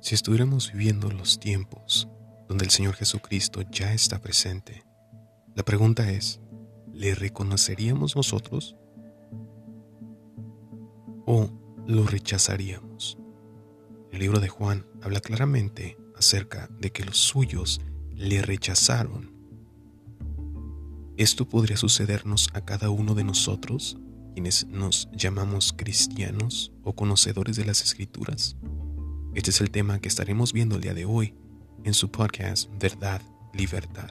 Si estuviéramos viviendo los tiempos donde el Señor Jesucristo ya está presente, la pregunta es, ¿le reconoceríamos nosotros o lo rechazaríamos? El libro de Juan habla claramente acerca de que los suyos le rechazaron. Esto podría sucedernos a cada uno de nosotros, quienes nos llamamos cristianos o conocedores de las escrituras. Este es el tema que estaremos viendo el día de hoy en su podcast Verdad, Libertad.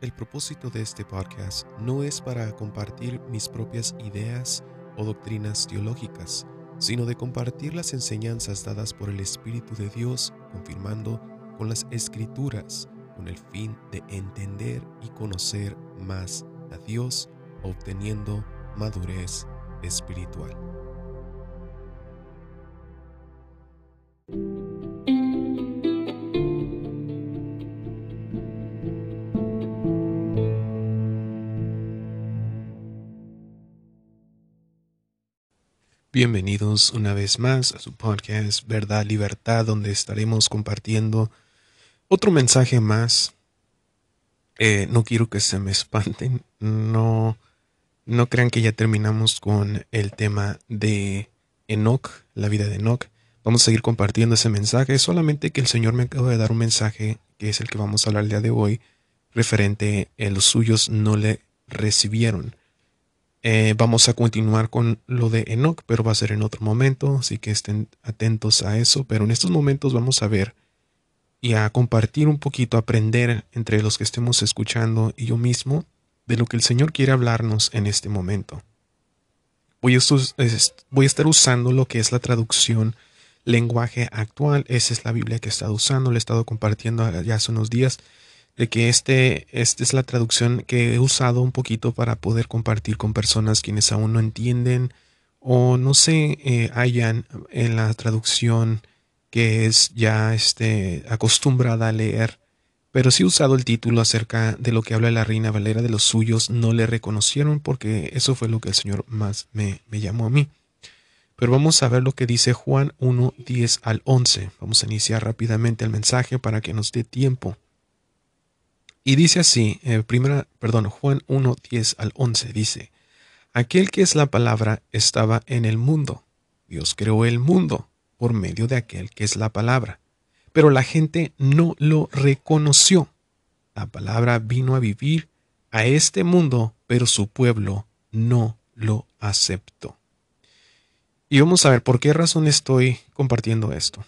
El propósito de este podcast no es para compartir mis propias ideas o doctrinas teológicas, sino de compartir las enseñanzas dadas por el Espíritu de Dios, confirmando con las escrituras, con el fin de entender y conocer más a Dios, obteniendo madurez espiritual. Bienvenidos una vez más a su podcast Verdad, Libertad, donde estaremos compartiendo otro mensaje más. Eh, no quiero que se me espanten, no no crean que ya terminamos con el tema de Enoch, la vida de Enoch. Vamos a seguir compartiendo ese mensaje, solamente que el Señor me acaba de dar un mensaje, que es el que vamos a hablar el día de hoy, referente a los suyos no le recibieron. Eh, vamos a continuar con lo de Enoch, pero va a ser en otro momento, así que estén atentos a eso. Pero en estos momentos vamos a ver y a compartir un poquito, aprender entre los que estemos escuchando y yo mismo de lo que el Señor quiere hablarnos en este momento. Voy a, estar usando lo que es la traducción lenguaje actual. Esa es la Biblia que he estado usando, le he estado compartiendo ya hace unos días, de que este, esta es la traducción que he usado un poquito para poder compartir con personas quienes aún no entienden o no se eh, hallan en la traducción que es ya este, acostumbrada a leer pero sí usado el título acerca de lo que habla la reina Valera de los suyos no le reconocieron porque eso fue lo que el Señor más me, llamó a mí. Pero vamos a ver lo que dice Juan 1, 10 al 11. Vamos a iniciar rápidamente el mensaje para que nos dé tiempo. Y dice así, eh, primera, perdón, Juan 1, 10 al 11 dice, Aquel que es la palabra estaba en el mundo. Dios creó el mundo por medio de aquel que es la palabra pero la gente no lo reconoció. La palabra vino a vivir a este mundo, pero su pueblo no lo aceptó. Y vamos a ver por qué razón estoy compartiendo esto.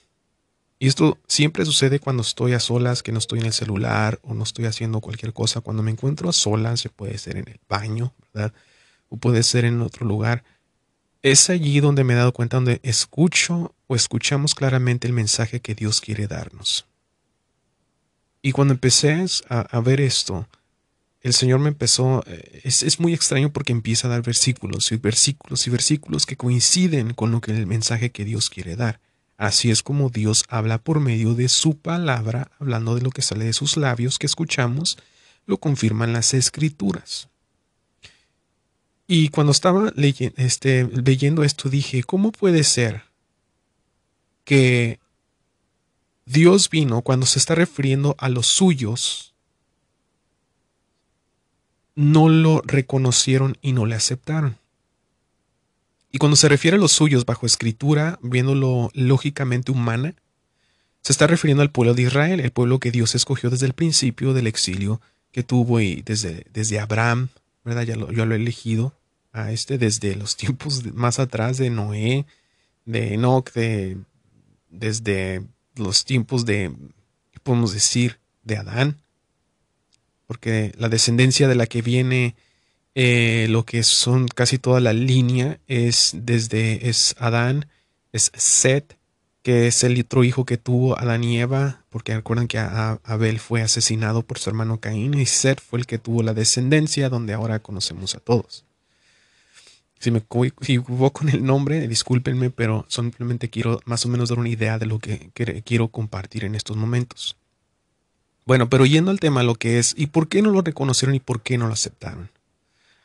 Y esto siempre sucede cuando estoy a solas, que no estoy en el celular o no estoy haciendo cualquier cosa. Cuando me encuentro a solas, se puede ser en el baño, ¿verdad? O puede ser en otro lugar es allí donde me he dado cuenta, donde escucho o escuchamos claramente el mensaje que Dios quiere darnos. Y cuando empecé a, ver esto, el Señor me empezó, eh, es, es, muy extraño porque empieza a dar versículos y versículos y versículos que coinciden con lo que el mensaje que Dios quiere dar. Así es como Dios habla por medio de su palabra, hablando de lo que sale de sus labios que escuchamos, lo confirman las escrituras. Y cuando estaba este, leyendo esto dije, ¿cómo puede ser que Dios vino cuando se está refiriendo a los suyos, no lo reconocieron y no le aceptaron? Y cuando se refiere a los suyos bajo escritura, viéndolo lógicamente humana, se está refiriendo al pueblo de Israel, el pueblo que Dios escogió desde el principio del exilio que tuvo y desde, desde Abraham, ¿verdad? Ya lo, yo lo he elegido, a este desde los tiempos más atrás de Noé, de Enoch, de, desde los tiempos de, ¿qué podemos decir?, de Adán, porque la descendencia de la que viene eh, lo que son casi toda la línea es desde es Adán, es Set, que es el otro hijo que tuvo Adán y Eva, porque recuerdan que Abel fue asesinado por su hermano Caín y Set fue el que tuvo la descendencia donde ahora conocemos a todos. Si me equivoco con el nombre, discúlpenme, pero simplemente quiero más o menos dar una idea de lo que quiero compartir en estos momentos. Bueno, pero yendo al tema, lo que es, ¿y por qué no lo reconocieron y por qué no lo aceptaron?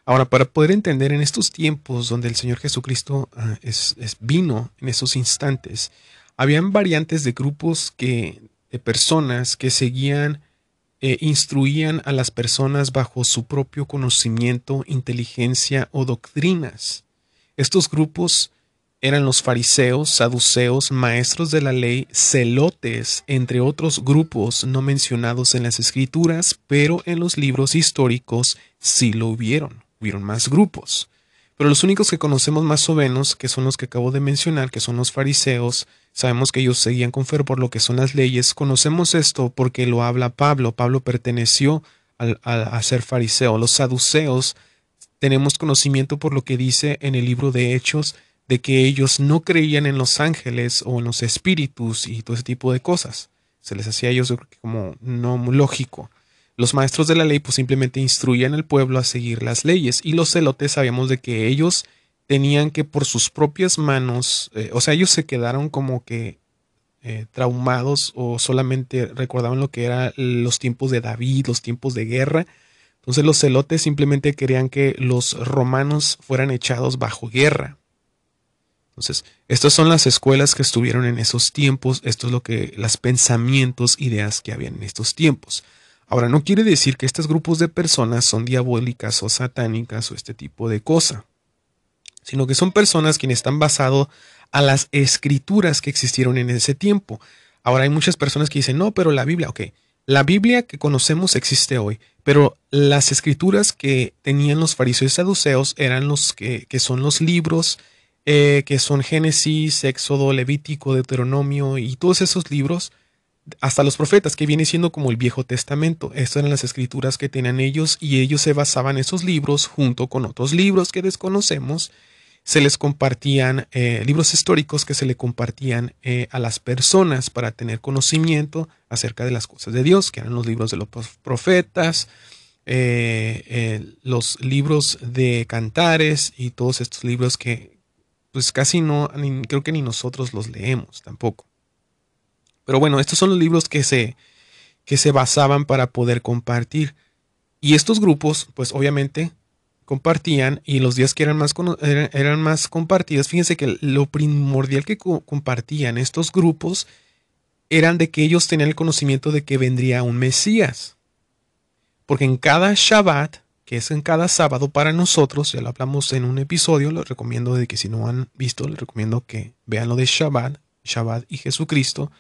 Ahora, para poder entender en estos tiempos donde el Señor Jesucristo ah, es, vino en esos instantes, habían variantes de grupos que, de personas que seguían e instruían a las personas bajo su propio conocimiento, inteligencia o doctrinas. Estos grupos eran los fariseos, saduceos, maestros de la ley, celotes, entre otros grupos no mencionados en las escrituras, pero en los libros históricos sí lo hubieron, hubieron más grupos. Pero los únicos que conocemos más o menos, que son los que acabo de mencionar, que son los fariseos, sabemos que ellos seguían con fervor lo que son las leyes, conocemos esto porque lo habla Pablo, Pablo perteneció a ser fariseo, los saduceos tenemos conocimiento por lo que dice en el libro de Hechos, de que ellos no creían en los ángeles o en los espíritus y todo ese tipo de cosas. Se les hacía a ellos como no lógico. Los maestros de la ley pues simplemente instruían al pueblo a seguir las leyes y los celotes sabíamos de que ellos tenían que por sus propias manos, eh, o sea, ellos se quedaron como que eh, traumados o solamente recordaban lo que eran los tiempos de David, los tiempos de guerra. Entonces los celotes simplemente querían que los romanos fueran echados bajo guerra. Entonces, estas son las escuelas que estuvieron en esos tiempos, esto es lo que, las pensamientos, ideas que habían en estos tiempos. Ahora, no quiere decir que estos grupos de personas son diabólicas o satánicas o este tipo de cosa, sino que son personas quienes están basados a las escrituras que existieron en ese tiempo. Ahora hay muchas personas que dicen, no, pero la Biblia, ok, la Biblia que conocemos existe hoy, pero las escrituras que tenían los fariseos y saduceos eran los que, que son los libros eh, que son Génesis, Éxodo, Levítico, Deuteronomio y todos esos libros, hasta los profetas, que viene siendo como el Viejo Testamento. Estas eran las escrituras que tenían ellos y ellos se basaban en esos libros junto con otros libros que desconocemos. Se les compartían eh, libros históricos que se le compartían eh, a las personas para tener conocimiento acerca de las cosas de Dios, que eran los libros de los profetas, los libros de cantares y todos estos libros que, pues casi no, creo que ni nosotros los leemos tampoco. Pero bueno, estos son los libros que se, que se basaban para poder compartir. Y estos grupos, pues obviamente compartían y los días que eran más, eran, más compartidos, fíjense que lo primordial que compartían estos grupos eran de que ellos tenían el conocimiento de que vendría un Mesías. Porque en cada Shabbat que es en cada sábado para nosotros, ya lo hablamos en un episodio, les recomiendo de que si no han visto, les recomiendo que vean lo de Shabbat, Shabbat y Jesucristo.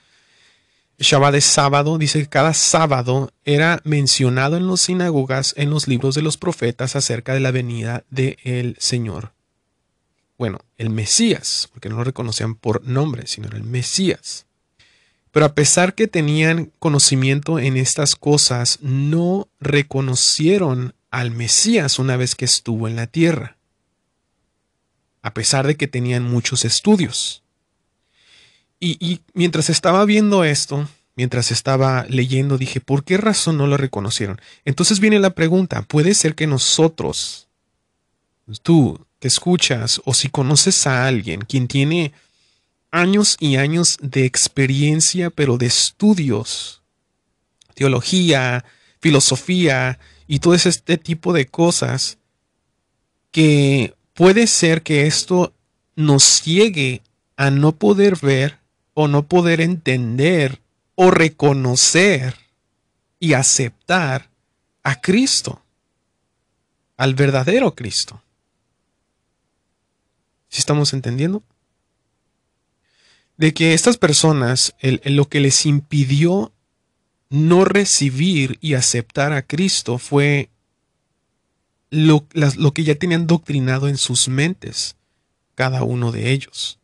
Shabbat es sábado, dice que cada sábado era mencionado en las sinagogas, en los libros de los profetas acerca de la venida del Señor. Bueno, el Mesías, porque no lo reconocían por nombre, sino el Mesías. Pero a pesar que tenían conocimiento en estas cosas, no reconocieron al Mesías una vez que estuvo en la tierra, a pesar de que tenían muchos estudios. Y, mientras estaba viendo esto, mientras estaba leyendo, dije, ¿por qué razón no lo reconocieron? Entonces viene la pregunta, ¿puede ser que nosotros, tú que escuchas o si conoces a alguien quien tiene años y años de experiencia, pero de estudios, teología, filosofía, y todo este tipo de cosas que puede ser que esto nos llegue a no poder ver o no poder entender o reconocer y aceptar a Cristo, al verdadero Cristo. ¿Sí estamos entendiendo? De que estas personas, lo que les impidió no recibir y aceptar a Cristo fue lo, que ya tenían doctrinado en sus mentes, cada uno de ellos.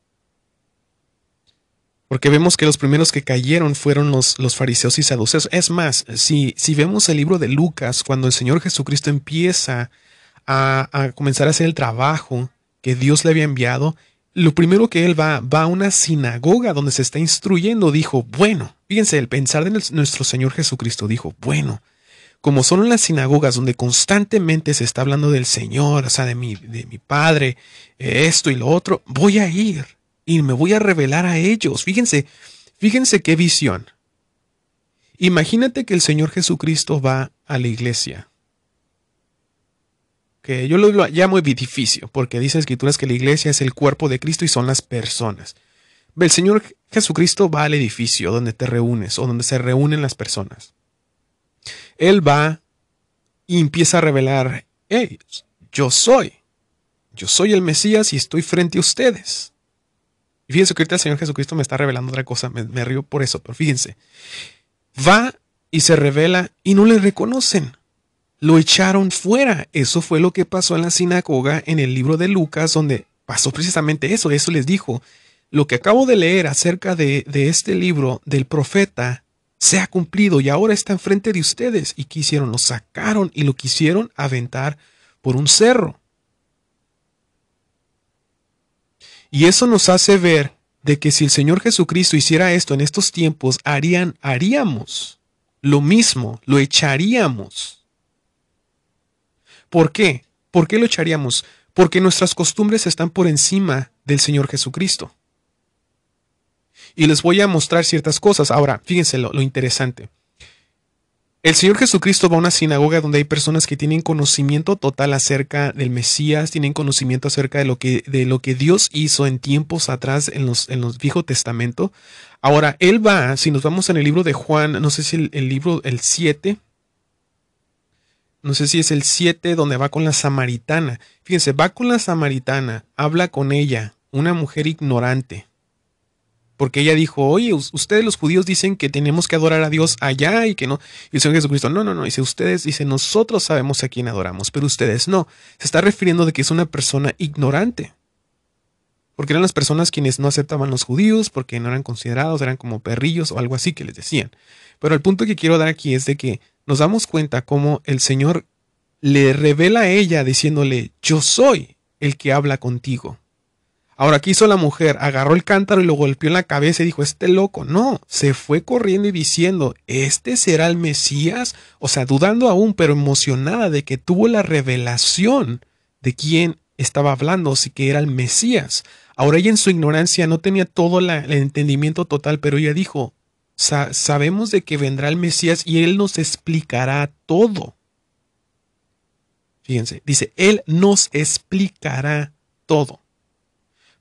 Porque vemos que los primeros que cayeron fueron los, los fariseos y saduceos. Es más, si, si, vemos el libro de Lucas, cuando el Señor Jesucristo empieza a, a comenzar a hacer el trabajo que Dios le había enviado, lo primero que él va, va a una sinagoga donde se está instruyendo, dijo, bueno, fíjense, el pensar de nuestro Señor Jesucristo dijo, bueno, como son las sinagogas donde constantemente se está hablando del Señor, o sea, de mi, de mi Padre, eh, esto y lo otro, voy a ir y me voy a revelar a ellos. Fíjense, fíjense qué visión. Imagínate que el Señor Jesucristo va a la iglesia. Que yo lo llamo edificio, porque dice escrituras que la iglesia es el cuerpo de Cristo y son las personas. El Señor Jesucristo va al edificio donde te reúnes o donde se reúnen las personas. Él va y empieza a revelar, hey, yo soy, yo soy el Mesías y estoy frente a ustedes. Y fíjense que ahorita el Señor Jesucristo me está revelando otra cosa, me, río por eso, pero fíjense, va y se revela y no le reconocen lo echaron fuera. Eso fue lo que pasó en la sinagoga en el libro de Lucas, donde pasó precisamente eso. Eso les dijo. Lo que acabo de leer acerca de, de este libro del profeta se ha cumplido y ahora está enfrente de ustedes. ¿Y qué hicieron? Lo sacaron y lo quisieron aventar por un cerro. Y eso nos hace ver de que si el Señor Jesucristo hiciera esto en estos tiempos, harían, haríamos lo mismo, lo echaríamos. ¿Por qué? ¿Por qué lo echaríamos? Porque nuestras costumbres están por encima del Señor Jesucristo. Y les voy a mostrar ciertas cosas. Ahora, fíjense lo, interesante. El Señor Jesucristo va a una sinagoga donde hay personas que tienen conocimiento total acerca del Mesías, tienen conocimiento acerca de lo que, de lo que Dios hizo en tiempos atrás en los, en los Viejo Testamento. Ahora, Él va, si nos vamos en el libro de Juan, no sé si el, el libro, el 7, no sé si es el 7 donde va con la samaritana. Fíjense, va con la samaritana, habla con ella, una mujer ignorante. Porque ella dijo, oye, ustedes los judíos dicen que tenemos que adorar a Dios allá y que no. Y el Señor Jesucristo, no, no, no. Dice, ustedes, dice, nosotros sabemos a quién adoramos, pero ustedes no. Se está refiriendo de que es una persona ignorante. Porque eran las personas quienes no aceptaban los judíos, porque no eran considerados, eran como perrillos o algo así que les decían. Pero el punto que quiero dar aquí es de que nos damos cuenta cómo el Señor le revela a ella diciéndole, yo soy el que habla contigo. Ahora, ¿qué hizo la mujer? Agarró el cántaro y lo golpeó en la cabeza y dijo, este loco. No, se fue corriendo y diciendo, ¿este será el Mesías? O sea, dudando aún, pero emocionada de que tuvo la revelación de quién estaba hablando, si que era el Mesías. Ahora ella en su ignorancia no tenía todo el entendimiento total, pero ella dijo, sabemos de que vendrá el Mesías y Él nos explicará todo. Fíjense, dice, Él nos explicará todo.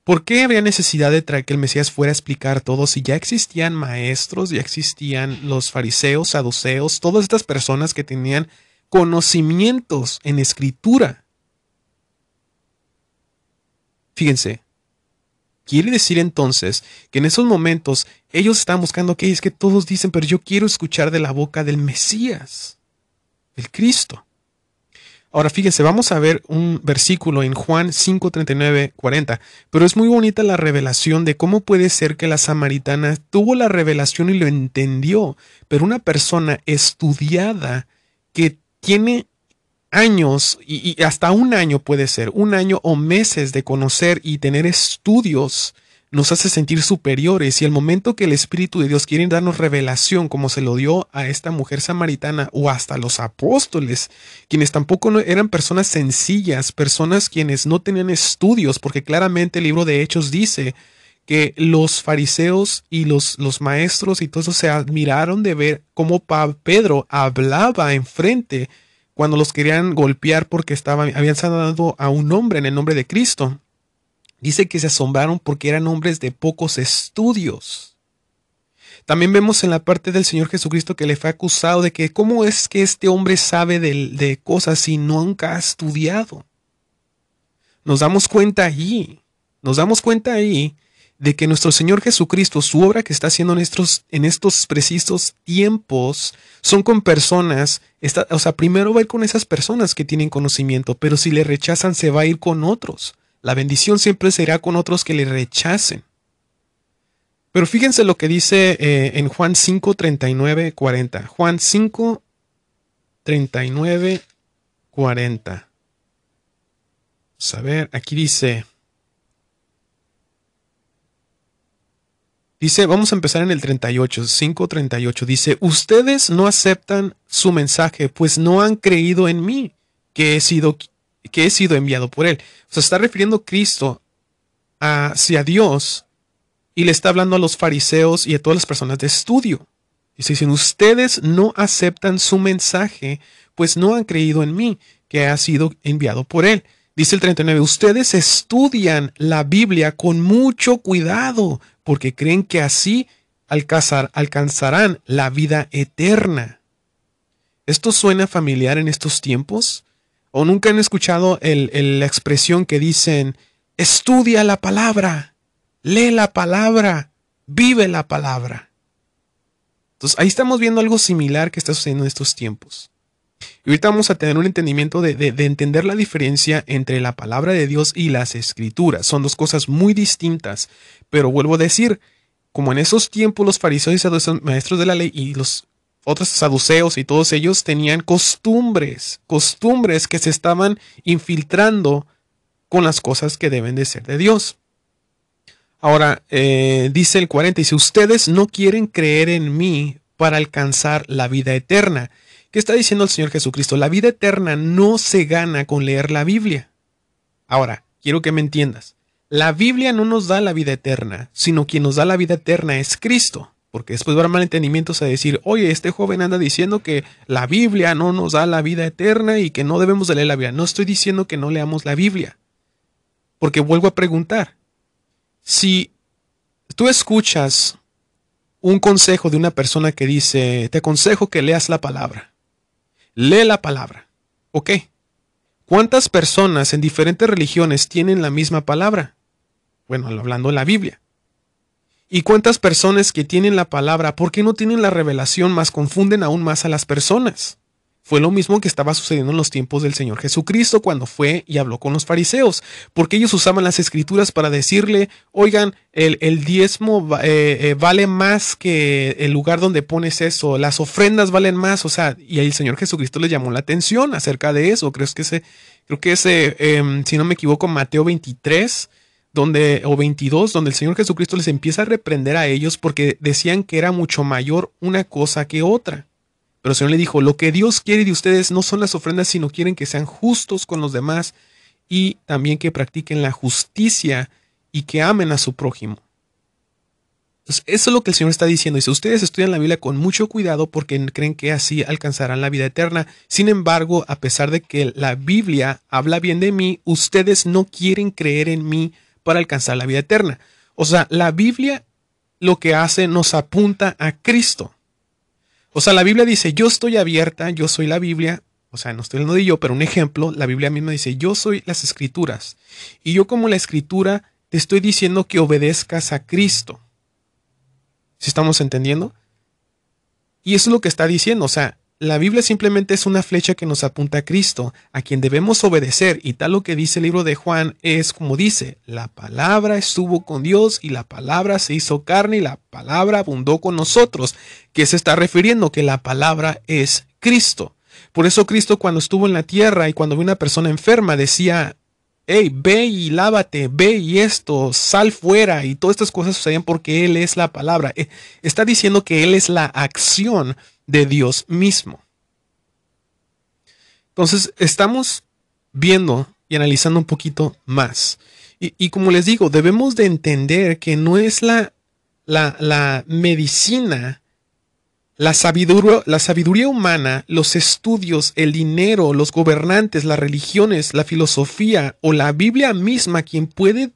¿Por qué habría necesidad de traer que el Mesías fuera a explicar todo si ya existían maestros, ya existían los fariseos, saduceos, todas estas personas que tenían conocimientos en escritura? Fíjense, Quiere decir entonces que en esos momentos ellos están buscando que es que todos dicen, pero yo quiero escuchar de la boca del Mesías, el Cristo. Ahora fíjense, vamos a ver un versículo en Juan 5, 39, 40, pero es muy bonita la revelación de cómo puede ser que la samaritana tuvo la revelación y lo entendió, pero una persona estudiada que tiene años y, hasta un año puede ser, un año o meses de conocer y tener estudios nos hace sentir superiores y el momento que el Espíritu de Dios quiere darnos revelación como se lo dio a esta mujer samaritana o hasta los apóstoles, quienes tampoco eran personas sencillas, personas quienes no tenían estudios, porque claramente el libro de Hechos dice que los fariseos y los, los maestros y todo eso se admiraron de ver cómo Pedro hablaba enfrente cuando los querían golpear porque estaban, habían sanado a un hombre en el nombre de Cristo. Dice que se asombraron porque eran hombres de pocos estudios. También vemos en la parte del Señor Jesucristo que le fue acusado de que cómo es que este hombre sabe de, de cosas si nunca ha estudiado. Nos damos cuenta allí, nos damos cuenta ahí de que nuestro Señor Jesucristo, su obra que está haciendo en estos, en estos precisos tiempos, son con personas, o sea, primero va a ir con esas personas que tienen conocimiento, pero si le rechazan se va a ir con otros. La bendición siempre será con otros que le rechacen. Pero fíjense lo que dice eh, en Juan 5, 39, 40. Juan 5, 39, 40. Vamos a ver, aquí dice, Dice, vamos a empezar en el 38, 538. Dice, ustedes no aceptan su mensaje, pues no han creído en mí, que he sido, que he sido enviado por él. O sea, está refiriendo Cristo hacia Dios y le está hablando a los fariseos y a todas las personas de estudio. Dicen, ustedes no aceptan su mensaje, pues no han creído en mí, que ha sido enviado por él. Dice el 39, ustedes estudian la Biblia con mucho cuidado porque creen que así alcanzarán la vida eterna. ¿Esto suena familiar en estos tiempos? ¿O nunca han escuchado la expresión que dicen, estudia la palabra, lee la palabra, vive la palabra? Entonces ahí estamos viendo algo similar que está sucediendo en estos tiempos. Y ahorita vamos a tener un entendimiento de, de, entender la diferencia entre la palabra de Dios y las escrituras. Son dos cosas muy distintas. Pero vuelvo a decir, como en esos tiempos los fariseos y maestros de la ley y los otros saduceos y todos ellos tenían costumbres, costumbres que se estaban infiltrando con las cosas que deben de ser de Dios. Ahora, eh, dice el 40, si ustedes no quieren creer en mí para alcanzar la vida eterna. ¿Qué está diciendo el Señor Jesucristo? La vida eterna no se gana con leer la Biblia. Ahora, quiero que me entiendas. La Biblia no nos da la vida eterna, sino quien nos da la vida eterna es Cristo. Porque después va malentendimientos a decir, oye, este joven anda diciendo que la Biblia no nos da la vida eterna y que no debemos de leer la Biblia. No estoy diciendo que no leamos la Biblia. Porque vuelvo a preguntar, si tú escuchas un consejo de una persona que dice, te aconsejo que leas la palabra, lee la palabra, ¿ok? ¿Cuántas personas en diferentes religiones tienen la misma palabra? Bueno, hablando de la Biblia. ¿Y cuántas personas que tienen la palabra, por qué no tienen la revelación, más confunden aún más a las personas? Fue lo mismo que estaba sucediendo en los tiempos del Señor Jesucristo cuando fue y habló con los fariseos, porque ellos usaban las escrituras para decirle, oigan, el, diezmo eh, eh, vale más que el lugar donde pones eso, las ofrendas valen más, o sea, y ahí el Señor Jesucristo les llamó la atención acerca de eso, creo que ese, creo que ese, em, si no me equivoco, Mateo 23, donde, o 22, donde el Señor Jesucristo les empieza a reprender a ellos porque decían que era mucho mayor una cosa que otra. Pero el Señor le dijo, lo que Dios quiere de ustedes no son las ofrendas, sino quieren que sean justos con los demás y también que practiquen la justicia y que amen a su prójimo. Eso es lo que el Señor está diciendo. Dice, ustedes estudian la Biblia con mucho cuidado porque creen que así alcanzarán la vida eterna. Sin embargo, a pesar de que la Biblia habla bien de mí, ustedes no quieren creer en mí para alcanzar la vida eterna. O sea, la Biblia lo que hace nos apunta a Cristo. O sea, la Biblia dice, yo estoy abierta, yo soy la Biblia. O sea, no estoy hablando de yo, pero un ejemplo, la Biblia misma dice, yo soy las escrituras. Y yo como la escritura te estoy diciendo que obedezcas a Cristo. ¿Sí estamos entendiendo? Y eso es lo que está diciendo. O sea, la Biblia simplemente es una flecha que nos apunta a Cristo, a quien debemos obedecer, y tal lo que dice el libro de Juan es como dice, la palabra estuvo con Dios y la palabra se hizo carne y la palabra abundó con nosotros, que se está refiriendo que la palabra es Cristo. Por eso Cristo cuando estuvo en la tierra y cuando vio una persona enferma decía, hey, ve y lávate, ve y esto, sal fuera, y todas estas cosas sucedían porque Él es la palabra. Eh, está diciendo que Él es la acción de Dios mismo. Entonces, estamos viendo y analizando un poquito más. Y, como les digo, debemos de entender que no es la, la, la medicina, la sabiduría, la sabiduría humana, los estudios, el dinero, los gobernantes, las religiones, la filosofía o la Biblia misma quien puede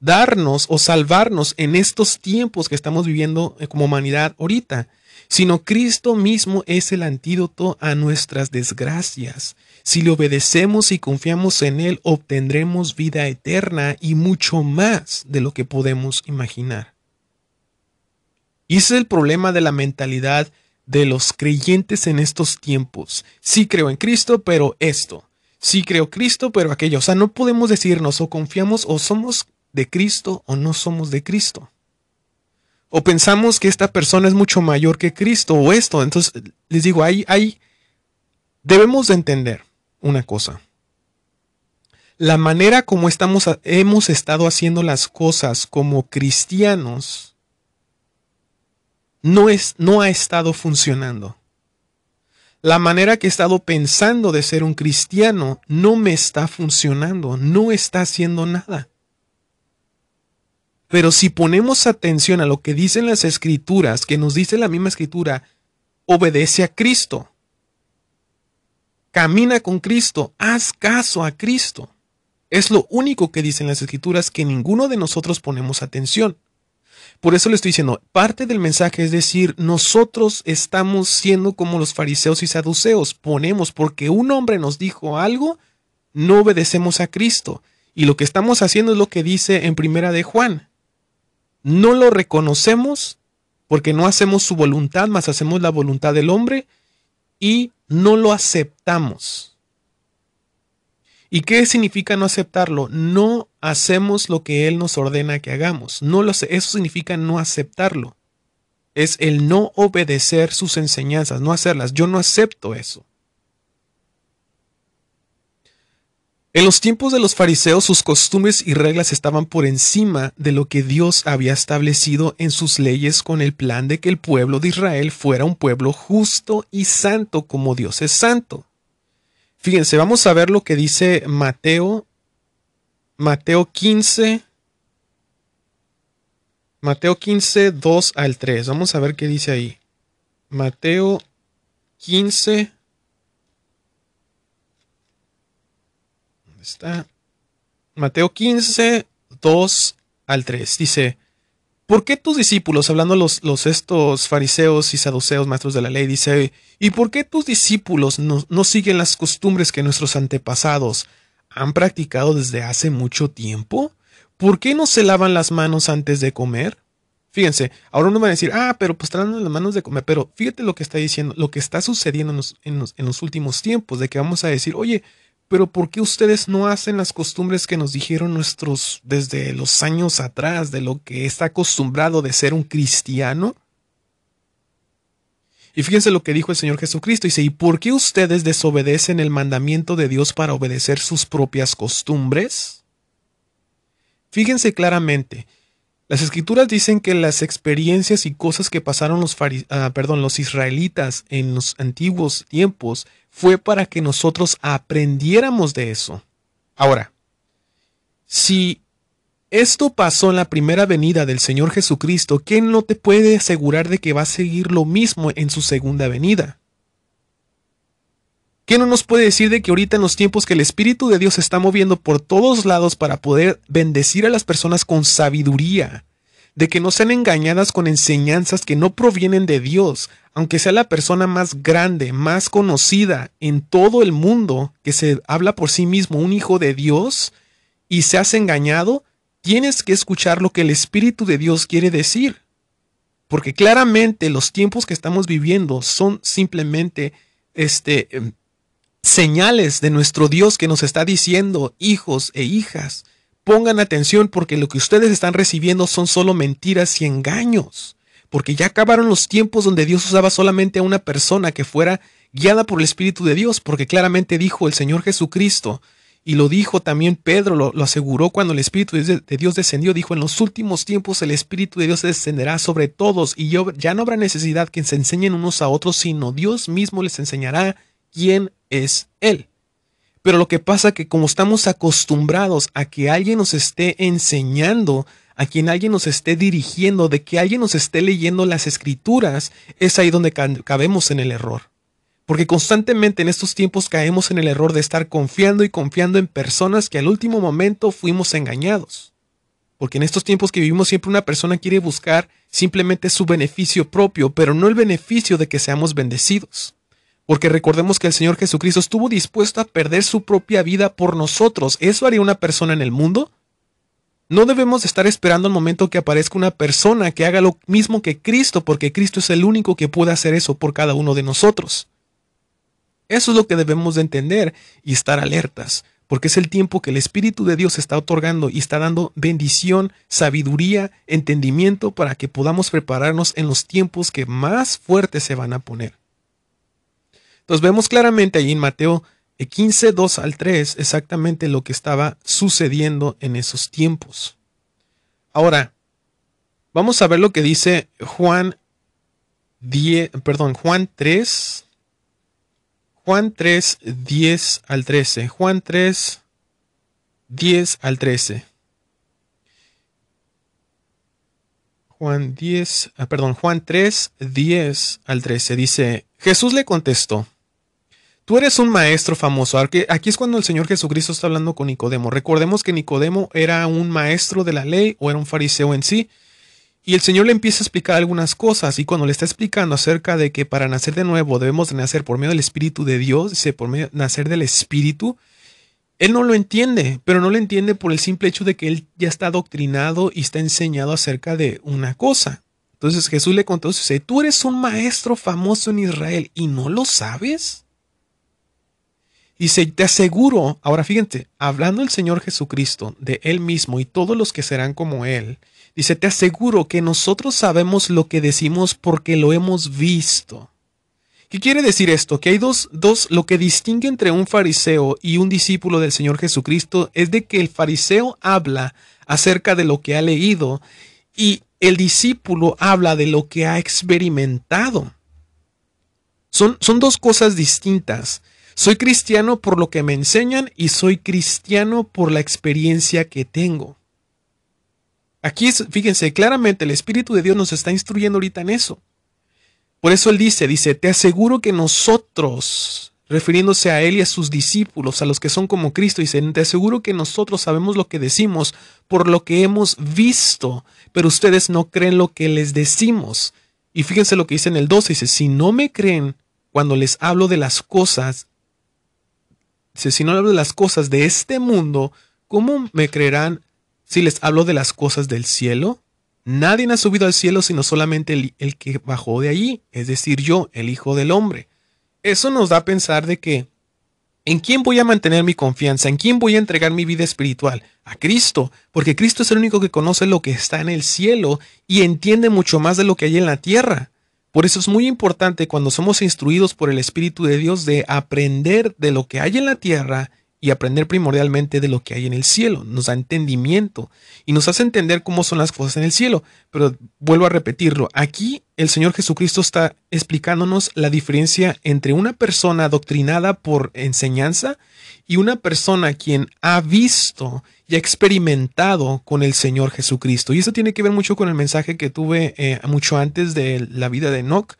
darnos o salvarnos en estos tiempos que estamos viviendo como humanidad ahorita sino Cristo mismo es el antídoto a nuestras desgracias. Si le obedecemos y confiamos en Él, obtendremos vida eterna y mucho más de lo que podemos imaginar. Y ese es el problema de la mentalidad de los creyentes en estos tiempos. Sí creo en Cristo, pero esto. Sí creo Cristo, pero aquello. O sea, no podemos decirnos o confiamos o somos de Cristo o no somos de Cristo o pensamos que esta persona es mucho mayor que Cristo o esto. Entonces, les digo, ahí, ahí debemos de entender una cosa. La manera como estamos, hemos estado haciendo las cosas como cristianos no, es, no ha estado funcionando. La manera que he estado pensando de ser un cristiano no me está funcionando, no está haciendo nada. Pero si ponemos atención a lo que dicen las escrituras, que nos dice la misma escritura, obedece a Cristo. camina con Cristo, haz caso a Cristo. Es lo único que dicen las escrituras que ninguno de nosotros ponemos atención. Por eso le estoy diciendo, parte del mensaje es decir, nosotros estamos siendo como los fariseos y saduceos, ponemos porque un hombre nos dijo algo, no obedecemos a Cristo. Y lo que estamos haciendo es lo que dice en primera de Juan. No lo reconocemos porque no hacemos su voluntad, más hacemos la voluntad del hombre y no lo aceptamos. ¿Y qué significa no aceptarlo? No hacemos lo que Él nos ordena que hagamos. No lo, eso significa no aceptarlo. Es el no obedecer sus enseñanzas, no hacerlas. Yo no acepto eso. En los tiempos de los fariseos sus costumbres y reglas estaban por encima de lo que Dios había establecido en sus leyes con el plan de que el pueblo de Israel fuera un pueblo justo y santo como Dios es santo. Fíjense, vamos a ver lo que dice Mateo, Mateo 15, Mateo 15, 2 al 3. Vamos a ver qué dice ahí. Mateo 15. ¿Dónde está? Mateo 15, 2 al 3. Dice, ¿Por qué tus discípulos, hablando los, los estos fariseos y saduceos, maestros de la ley, dice, ¿y por qué tus discípulos no, no siguen las costumbres que nuestros antepasados han practicado desde hace mucho tiempo? ¿Por qué no se lavan las manos antes de comer? Fíjense, ahora uno va a decir, ah, pero pues están las manos de comer, pero fíjate lo que está diciendo, lo que está sucediendo en los, en los, en los últimos tiempos, de que vamos a decir, oye, pero ¿por qué ustedes no hacen las costumbres que nos dijeron nuestros desde los años atrás de lo que está acostumbrado de ser un cristiano? Y fíjense lo que dijo el Señor Jesucristo. Dice, ¿y por qué ustedes desobedecen el mandamiento de Dios para obedecer sus propias costumbres? Fíjense claramente, las escrituras dicen que las experiencias y cosas que pasaron los, ah, perdón, los israelitas en los antiguos tiempos fue para que nosotros aprendiéramos de eso. Ahora, si esto pasó en la primera venida del Señor Jesucristo, ¿quién no te puede asegurar de que va a seguir lo mismo en su segunda venida? ¿Quién no nos puede decir de que ahorita en los tiempos que el Espíritu de Dios se está moviendo por todos lados para poder bendecir a las personas con sabiduría, de que no sean engañadas con enseñanzas que no provienen de Dios, aunque sea la persona más grande, más conocida en todo el mundo, que se habla por sí mismo un hijo de Dios, y se has engañado, tienes que escuchar lo que el Espíritu de Dios quiere decir. Porque claramente los tiempos que estamos viviendo son simplemente este, em, señales de nuestro Dios que nos está diciendo, hijos e hijas, pongan atención porque lo que ustedes están recibiendo son solo mentiras y engaños. Porque ya acabaron los tiempos donde Dios usaba solamente a una persona que fuera guiada por el Espíritu de Dios, porque claramente dijo el Señor Jesucristo, y lo dijo también Pedro, lo, aseguró cuando el Espíritu de Dios descendió, dijo, en los últimos tiempos el Espíritu de Dios descenderá sobre todos y ya no habrá necesidad que se enseñen unos a otros, sino Dios mismo les enseñará quién es Él. Pero lo que pasa es que como estamos acostumbrados a que alguien nos esté enseñando, a quien alguien nos esté dirigiendo, de que alguien nos esté leyendo las escrituras, es ahí donde cabemos en el error. Porque constantemente en estos tiempos caemos en el error de estar confiando y confiando en personas que al último momento fuimos engañados. Porque en estos tiempos que vivimos siempre una persona quiere buscar simplemente su beneficio propio, pero no el beneficio de que seamos bendecidos. Porque recordemos que el Señor Jesucristo estuvo dispuesto a perder su propia vida por nosotros. ¿Eso haría una persona en el mundo? No debemos estar esperando el momento que aparezca una persona que haga lo mismo que Cristo, porque Cristo es el único que puede hacer eso por cada uno de nosotros. Eso es lo que debemos de entender y estar alertas, porque es el tiempo que el Espíritu de Dios está otorgando y está dando bendición, sabiduría, entendimiento para que podamos prepararnos en los tiempos que más fuertes se van a poner. Entonces vemos claramente ahí en Mateo 15, 2 al 3 exactamente lo que estaba sucediendo en esos tiempos. Ahora, vamos a ver lo que dice Juan 10, perdón, Juan 3, Juan 3, 10 al 13. Juan 3, 10 al 13. Juan 10, ah, perdón, Juan 3, 10 al 13 dice, Jesús le contestó, tú eres un maestro famoso. Aquí es cuando el Señor Jesucristo está hablando con Nicodemo. Recordemos que Nicodemo era un maestro de la ley o era un fariseo en sí. Y el Señor le empieza a explicar algunas cosas y cuando le está explicando acerca de que para nacer de nuevo debemos de nacer por medio del Espíritu de Dios, dice por medio de nacer del Espíritu, él no lo entiende, pero no lo entiende por el simple hecho de que él ya está adoctrinado y está enseñado acerca de una cosa. Entonces Jesús le contó, dice, tú eres un maestro famoso en Israel y no lo sabes. Dice, te aseguro, ahora fíjense, hablando el Señor Jesucristo de Él mismo y todos los que serán como Él, dice, te aseguro que nosotros sabemos lo que decimos porque lo hemos visto. ¿Qué quiere decir esto? Que hay dos, dos, lo que distingue entre un fariseo y un discípulo del Señor Jesucristo es de que el fariseo habla acerca de lo que ha leído y el discípulo habla de lo que ha experimentado. Son, son dos cosas distintas. Soy cristiano por lo que me enseñan y soy cristiano por la experiencia que tengo. Aquí, fíjense, claramente el Espíritu de Dios nos está instruyendo ahorita en eso. Por eso él dice, dice, te aseguro que nosotros, refiriéndose a él y a sus discípulos, a los que son como Cristo, dice, te aseguro que nosotros sabemos lo que decimos por lo que hemos visto, pero ustedes no creen lo que les decimos. Y fíjense lo que dice en el 12, dice, si no me creen cuando les hablo de las cosas, si no hablo de las cosas de este mundo, ¿cómo me creerán si les hablo de las cosas del cielo? Nadie ha subido al cielo sino solamente el, que bajó de allí, es decir, yo, el Hijo del Hombre. Eso nos da a pensar de que ¿En quién voy a mantener mi confianza? ¿En quién voy a entregar mi vida espiritual? A Cristo, porque Cristo es el único que conoce lo que está en el cielo y entiende mucho más de lo que hay en la tierra. Por eso es muy importante cuando somos instruidos por el Espíritu de Dios de aprender de lo que hay en la tierra y aprender primordialmente de lo que hay en el cielo. Nos da entendimiento y nos hace entender cómo son las cosas en el cielo. Pero vuelvo a repetirlo, aquí el Señor Jesucristo está explicándonos la diferencia entre una persona adoctrinada por enseñanza y una persona quien ha visto y ha experimentado con el Señor Jesucristo. Y eso tiene que ver mucho con el mensaje que tuve eh, mucho antes de la vida de Enoch,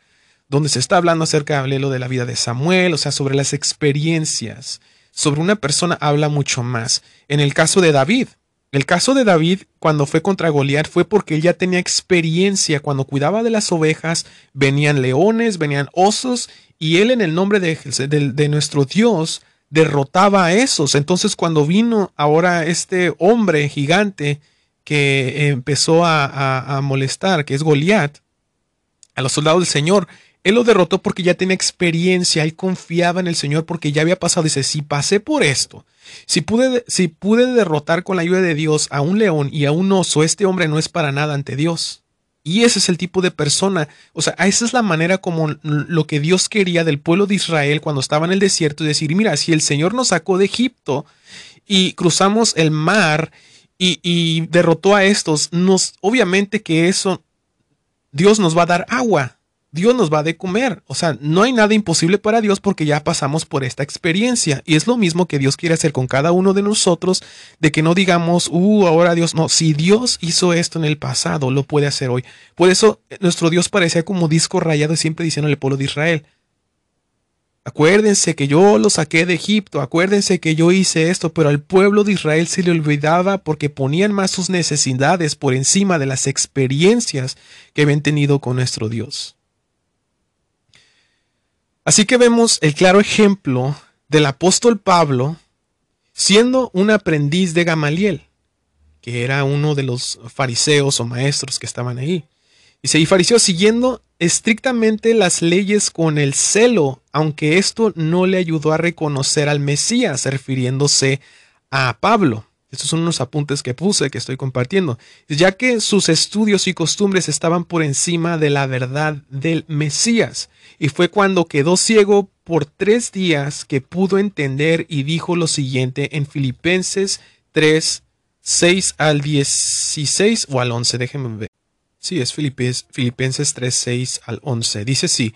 donde se está hablando acerca de lo de la vida de Samuel, o sea, sobre las experiencias sobre una persona habla mucho más. En el caso de David, el caso de David cuando fue contra Goliat fue porque él ya tenía experiencia. Cuando cuidaba de las ovejas, venían leones, venían osos, y él en el nombre de, nuestro Dios derrotaba a esos. Entonces cuando vino ahora este hombre gigante que empezó a, a molestar, que es Goliat, a los soldados del Señor, él lo derrotó porque ya tenía experiencia, él confiaba en el Señor porque ya había pasado. Dice, si pasé por esto, si pude, si pude derrotar con la ayuda de Dios a un león y a un oso, este hombre no es para nada ante Dios. Y ese es el tipo de persona, o sea, esa es la manera como lo que Dios quería del pueblo de Israel cuando estaba en el desierto, decir, mira, si el Señor nos sacó de Egipto y cruzamos el mar y, y derrotó a estos, nos, obviamente que eso, Dios nos va a dar agua, Dios nos va a de comer. O sea, no hay nada imposible para Dios porque ya pasamos por esta experiencia. Y es lo mismo que Dios quiere hacer con cada uno de nosotros, de que no digamos, uh, ahora Dios, no, si Dios hizo esto en el pasado, lo puede hacer hoy. Por eso eh, nuestro Dios parecía como disco rayado siempre diciendo al pueblo de Israel. Acuérdense que yo lo saqué de Egipto, acuérdense que yo hice esto, pero al pueblo de Israel se le olvidaba porque ponían más sus necesidades por encima de las experiencias que habían tenido con nuestro Dios. Así que vemos el claro ejemplo del apóstol Pablo siendo un aprendiz de Gamaliel, que era uno de los fariseos o maestros que estaban ahí. Dice, y fariseo siguiendo estrictamente las leyes con el celo, aunque esto no le ayudó a reconocer al Mesías, refiriéndose a Pablo. Estos son unos apuntes que puse, que estoy compartiendo. Ya que sus estudios y costumbres estaban por encima de la verdad del Mesías. Y fue cuando quedó ciego por tres días que pudo entender y dijo lo siguiente en Filipenses 3, 6 al 16 o al 11. Déjenme ver. Sí, es Filipenses 3, 6 al 11. Dice sí.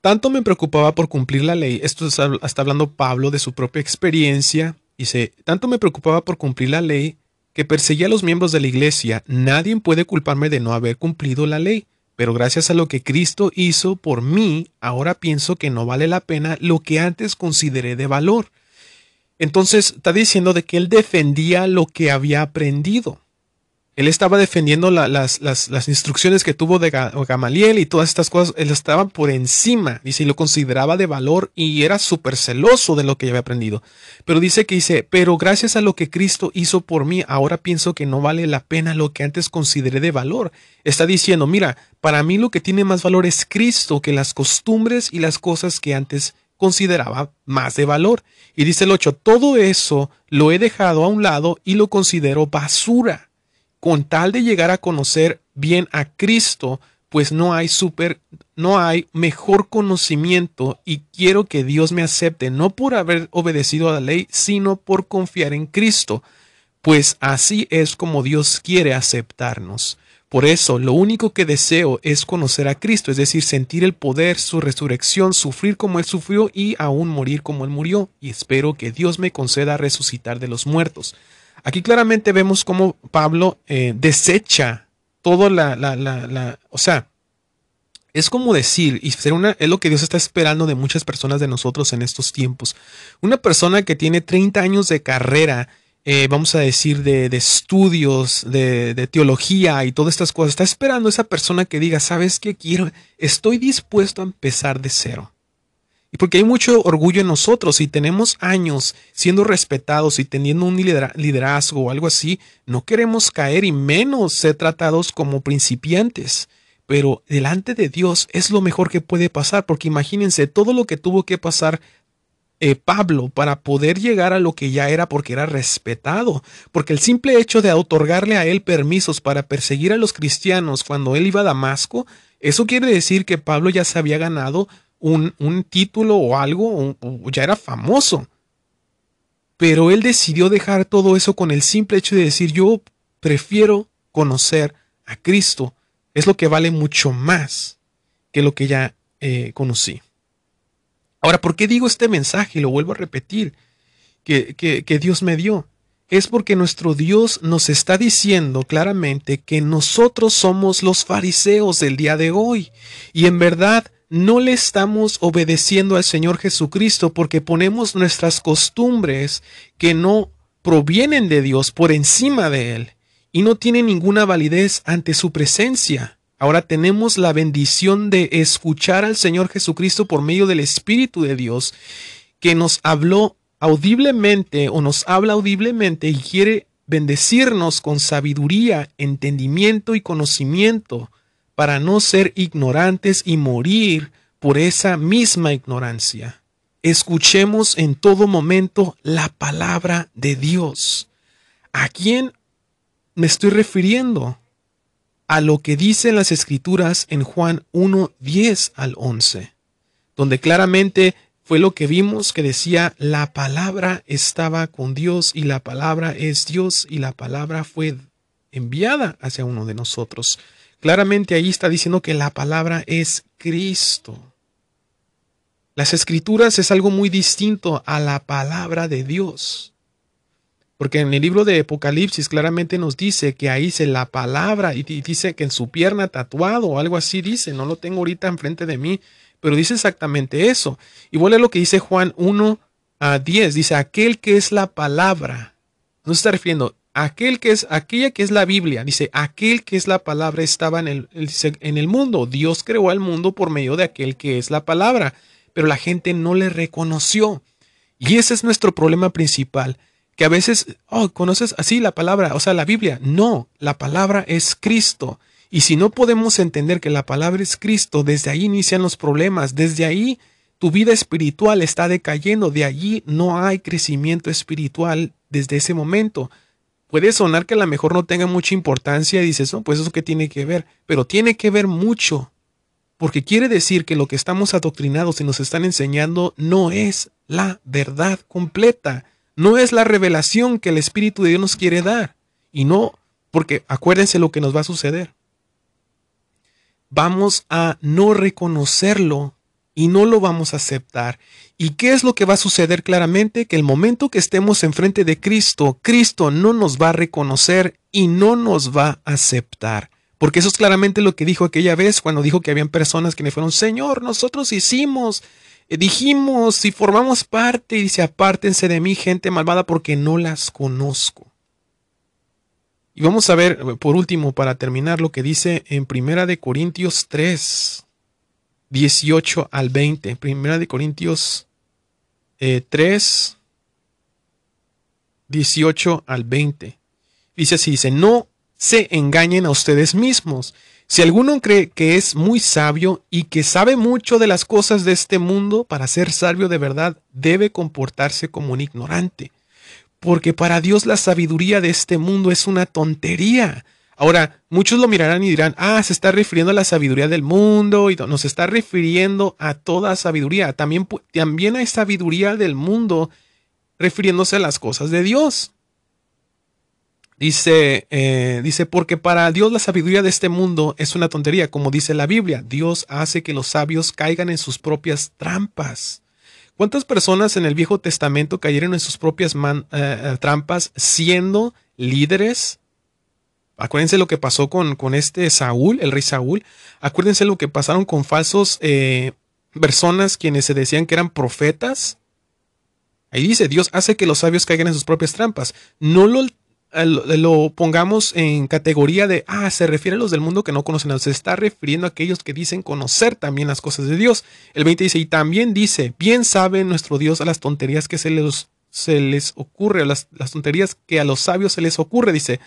Tanto me preocupaba por cumplir la ley. Esto está hablando Pablo de su propia experiencia Dice, tanto me preocupaba por cumplir la ley que perseguía a los miembros de la iglesia, nadie puede culparme de no haber cumplido la ley. pero gracias a lo que Cristo hizo por mí, ahora pienso que no vale la pena lo que antes consideré de valor. Entonces está diciendo de que él defendía lo que había aprendido. Él estaba defendiendo las, las, instrucciones que tuvo de Gamaliel y todas estas cosas. Él estaba por encima, dice, y lo consideraba de valor y era súper celoso de lo que había aprendido. Pero dice que dice, pero gracias a lo que Cristo hizo por mí, ahora pienso que no vale la pena lo que antes consideré de valor. Está diciendo, mira, para mí lo que tiene más valor es Cristo que las costumbres y las cosas que antes consideraba más de valor. Y dice el 8, todo eso lo he dejado a un lado y lo considero basura, con tal de llegar a conocer bien a Cristo, pues no hay super, no hay mejor conocimiento y quiero que Dios me acepte no por haber obedecido a la ley, sino por confiar en Cristo, pues así es como Dios quiere aceptarnos. Por eso, lo único que deseo es conocer a Cristo, es decir, sentir el poder, su resurrección, sufrir como Él sufrió y aún morir como Él murió. Y espero que Dios me conceda resucitar de los muertos. Aquí claramente vemos cómo Pablo eh, desecha todo la, la, la, la, o sea, es como decir, y ser una, es lo que Dios está esperando de muchas personas de nosotros en estos tiempos. Una persona que tiene 30 años de carrera eh, vamos a decir, de, estudios, de, teología y todas estas cosas. Está esperando esa persona que diga, ¿sabes qué quiero? Estoy dispuesto a empezar de cero. Y porque hay mucho orgullo en nosotros y tenemos años siendo respetados y teniendo un liderazgo o algo así, no queremos caer y menos ser tratados como principiantes. Pero delante de Dios es lo mejor que puede pasar, porque imagínense todo lo que tuvo que pasar eh, Pablo para poder llegar a lo que ya era porque era respetado, porque el simple hecho de otorgarle a él permisos para perseguir a los cristianos cuando él iba a Damasco, eso quiere decir que Pablo ya se había ganado un, un título o algo, o ya era famoso. Pero él decidió dejar todo eso con el simple hecho de decir yo prefiero conocer a Cristo. Es lo que vale mucho más que lo que ya eh, conocí. Ahora, ¿por qué digo este mensaje? Y lo vuelvo a repetir, que, que, Dios me dio. Es porque nuestro Dios nos está diciendo claramente que nosotros somos los fariseos del día de hoy. Y en verdad no le estamos obedeciendo al Señor Jesucristo porque ponemos nuestras costumbres que no provienen de Dios por encima de Él y no tienen ninguna validez ante su presencia. Ahora tenemos la bendición de escuchar al Señor Jesucristo por medio del Espíritu de Dios, que nos habló audiblemente o nos habla audiblemente y quiere bendecirnos con sabiduría, entendimiento y conocimiento para no ser ignorantes y morir por esa misma ignorancia. Escuchemos en todo momento la palabra de Dios. ¿A quién me estoy refiriendo? a lo que dicen las escrituras en Juan 1, 10 al 11, donde claramente fue lo que vimos que decía la palabra estaba con Dios y la palabra es Dios y la palabra fue enviada hacia uno de nosotros. Claramente ahí está diciendo que la palabra es Cristo. Las escrituras es algo muy distinto a la palabra de Dios. Porque en el libro de Apocalipsis claramente nos dice que ahí se la palabra y dice que en su pierna tatuado o algo así dice, no lo tengo ahorita enfrente de mí, pero dice exactamente eso. Igual es lo que dice Juan 1 a 10, dice aquel que es la palabra. No se está refiriendo aquel que es aquella que es la Biblia, dice aquel que es la palabra estaba en el, en el mundo. Dios creó al mundo por medio de aquel que es la palabra, pero la gente no le reconoció. Y ese es nuestro problema principal que a veces, oh, conoces así la palabra, o sea, la Biblia. No, la palabra es Cristo. Y si no podemos entender que la palabra es Cristo, desde ahí inician los problemas, desde ahí tu vida espiritual está decayendo, de allí no hay crecimiento espiritual desde ese momento. Puede sonar que a lo mejor no tenga mucha importancia y dices, no, pues eso que tiene que ver, pero tiene que ver mucho, porque quiere decir que lo que estamos adoctrinados y nos están enseñando no es la verdad completa no es la revelación que el Espíritu de Dios nos quiere dar. Y no, porque acuérdense lo que nos va a suceder. Vamos a no reconocerlo y no lo vamos a aceptar. ¿Y qué es lo que va a suceder claramente? Que el momento que estemos enfrente de Cristo, Cristo no nos va a reconocer y no nos va a aceptar. Porque eso es claramente lo que dijo aquella vez cuando dijo que habían personas que le fueron, Señor, nosotros hicimos, eh, dijimos y formamos parte y dice, apártense de mí, gente malvada, porque no las conozco. Y vamos a ver, por último, para terminar, lo que dice en Primera de Corintios 3, 18 al 20. Primera de Corintios 3, 18 al 20. Dice así, dice, no se engañen a ustedes mismos. Si alguno cree que es muy sabio y que sabe mucho de las cosas de este mundo, para ser sabio de verdad debe comportarse como un ignorante. Porque para Dios la sabiduría de este mundo es una tontería. Ahora, muchos lo mirarán y dirán, ah, se está refiriendo a la sabiduría del mundo y nos está refiriendo a toda sabiduría. También, también hay sabiduría del mundo refiriéndose a las cosas de Dios. Dice, eh, dice, porque para Dios la sabiduría de este mundo es una tontería, como dice la Biblia. Dios hace que los sabios caigan en sus propias trampas. ¿Cuántas personas en el Viejo Testamento cayeron en sus propias eh, eh, trampas siendo líderes? Acuérdense lo que pasó con, con, este Saúl, el rey Saúl. Acuérdense lo que pasaron con falsos personas quienes se decían que eran profetas. Ahí dice, Dios hace que los sabios caigan en sus propias trampas. No lo lo pongamos en categoría de, ah, se refiere a los del mundo que no conocen, se está refiriendo a aquellos que dicen conocer también las cosas de Dios. El 20 dice, y también dice, bien sabe nuestro Dios a las tonterías que se les, se les ocurre, a las, las tonterías que a los sabios se les ocurre, dice.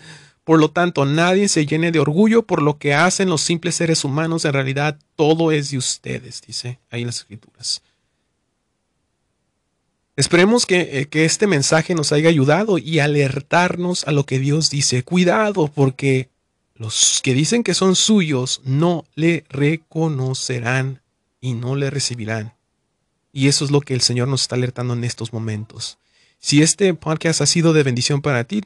Por lo tanto, nadie se llene de orgullo por lo que hacen los simples seres humanos, en realidad todo es de ustedes, dice ahí en las escrituras. Esperemos que, que, este mensaje nos haya ayudado y alertarnos a lo que Dios dice. Cuidado, porque los que dicen que son suyos no le reconocerán y no le recibirán. Y eso es lo que el Señor nos está alertando en estos momentos. Si este podcast ha sido de bendición para ti,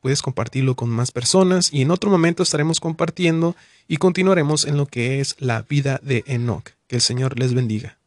puedes compartirlo con más personas y en otro momento estaremos compartiendo y continuaremos en lo que es la vida de Enoch. Que el Señor les bendiga.